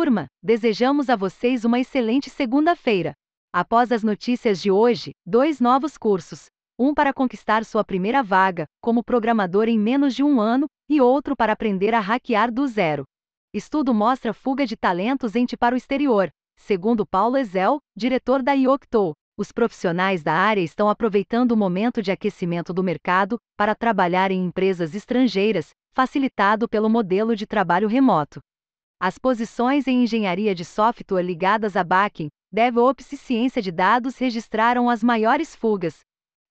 Turma, desejamos a vocês uma excelente segunda-feira. Após as notícias de hoje, dois novos cursos. Um para conquistar sua primeira vaga, como programador em menos de um ano, e outro para aprender a hackear do zero. Estudo mostra fuga de talentos ente para o exterior. Segundo Paulo Ezel, diretor da Iocto, os profissionais da área estão aproveitando o momento de aquecimento do mercado para trabalhar em empresas estrangeiras, facilitado pelo modelo de trabalho remoto. As posições em engenharia de software ligadas a backing, DevOps e ciência de dados registraram as maiores fugas.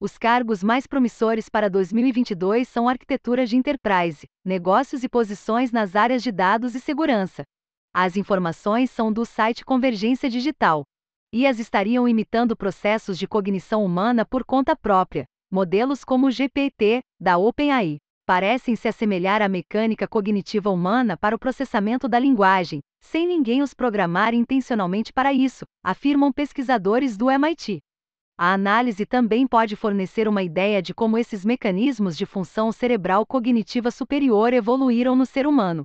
Os cargos mais promissores para 2022 são arquitetura de enterprise, negócios e posições nas áreas de dados e segurança. As informações são do site Convergência Digital. IAs estariam imitando processos de cognição humana por conta própria. Modelos como o GPT, da OpenAI, parecem se assemelhar à mecânica cognitiva humana para o processamento da linguagem, sem ninguém os programar intencionalmente para isso, afirmam pesquisadores do MIT. A análise também pode fornecer uma ideia de como esses mecanismos de função cerebral cognitiva superior evoluíram no ser humano.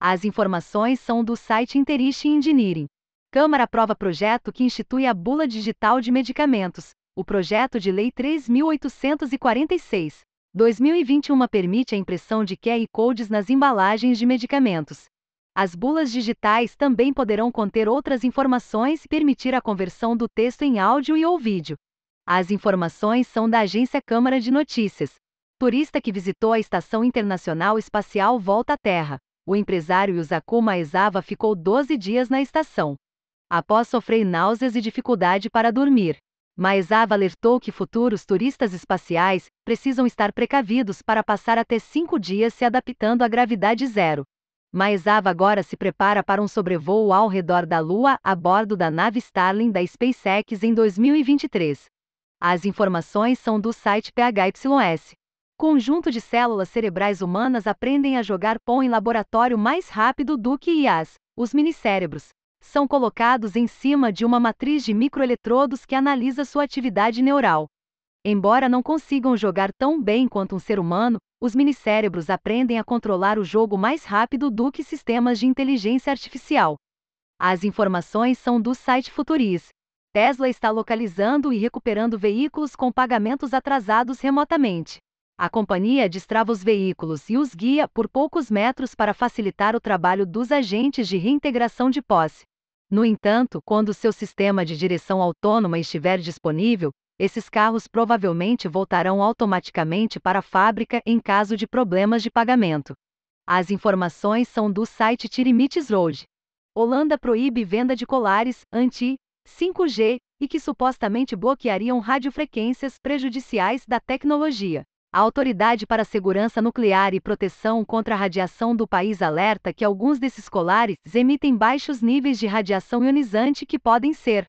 As informações são do site Interest Engineering. Câmara aprova projeto que institui a bula digital de medicamentos, o projeto de lei 3846. 2021 permite a impressão de QR codes nas embalagens de medicamentos. As bulas digitais também poderão conter outras informações e permitir a conversão do texto em áudio e ou vídeo. As informações são da agência Câmara de Notícias. Turista que visitou a Estação Internacional Espacial volta à Terra. O empresário Yusaku Maezawa ficou 12 dias na estação. Após sofrer náuseas e dificuldade para dormir, Maezawa alertou que futuros turistas espaciais precisam estar precavidos para passar até cinco dias se adaptando à gravidade zero. Maezawa agora se prepara para um sobrevoo ao redor da Lua a bordo da nave Starlink da SpaceX em 2023. As informações são do site PHYS. Conjunto de células cerebrais humanas aprendem a jogar pão em laboratório mais rápido do que IAs, os minicérebros são colocados em cima de uma matriz de microeletrodos que analisa sua atividade neural. Embora não consigam jogar tão bem quanto um ser humano, os minicérebros aprendem a controlar o jogo mais rápido do que sistemas de inteligência artificial. As informações são do site Futuris. Tesla está localizando e recuperando veículos com pagamentos atrasados remotamente. A companhia destrava os veículos e os guia por poucos metros para facilitar o trabalho dos agentes de reintegração de posse. No entanto, quando seu sistema de direção autônoma estiver disponível, esses carros provavelmente voltarão automaticamente para a fábrica em caso de problemas de pagamento. As informações são do site Tirimites Road. Holanda proíbe venda de colares anti-5G e que supostamente bloqueariam radiofrequências prejudiciais da tecnologia. A Autoridade para a Segurança Nuclear e Proteção contra a Radiação do país alerta que alguns desses colares emitem baixos níveis de radiação ionizante que podem ser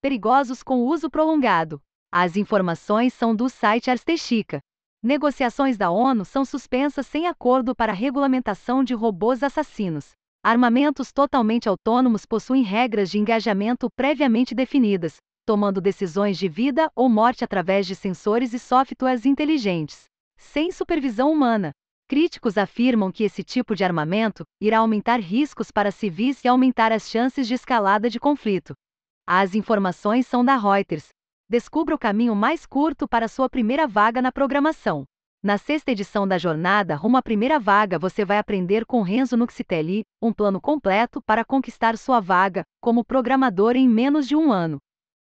perigosos com uso prolongado. As informações são do site Arstechica. Negociações da ONU são suspensas sem acordo para regulamentação de robôs assassinos. Armamentos totalmente autônomos possuem regras de engajamento previamente definidas, tomando decisões de vida ou morte através de sensores e softwares inteligentes, sem supervisão humana. Críticos afirmam que esse tipo de armamento irá aumentar riscos para civis e aumentar as chances de escalada de conflito. As informações são da Reuters. Descubra o caminho mais curto para sua primeira vaga na programação. Na sexta edição da jornada rumo à primeira vaga, você vai aprender com Renzo Nuxitelli um plano completo para conquistar sua vaga como programador em menos de um ano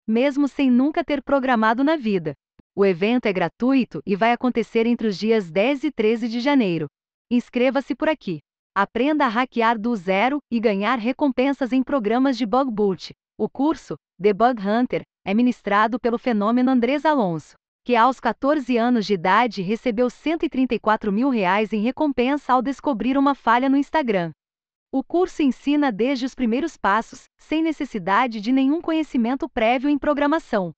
mesmo sem nunca ter programado na vida. O evento é gratuito e vai acontecer entre os dias 10 e 13 de janeiro. Inscreva-se por aqui. Aprenda a hackear do zero e ganhar recompensas em programas de bug boot. O curso, The Bug Hunter, é ministrado pelo fenômeno Andrés Alonso, que aos 14 anos de idade recebeu 134 mil reais em recompensa ao descobrir uma falha no Instagram. O curso ensina desde os primeiros passos, sem necessidade de nenhum conhecimento prévio em programação.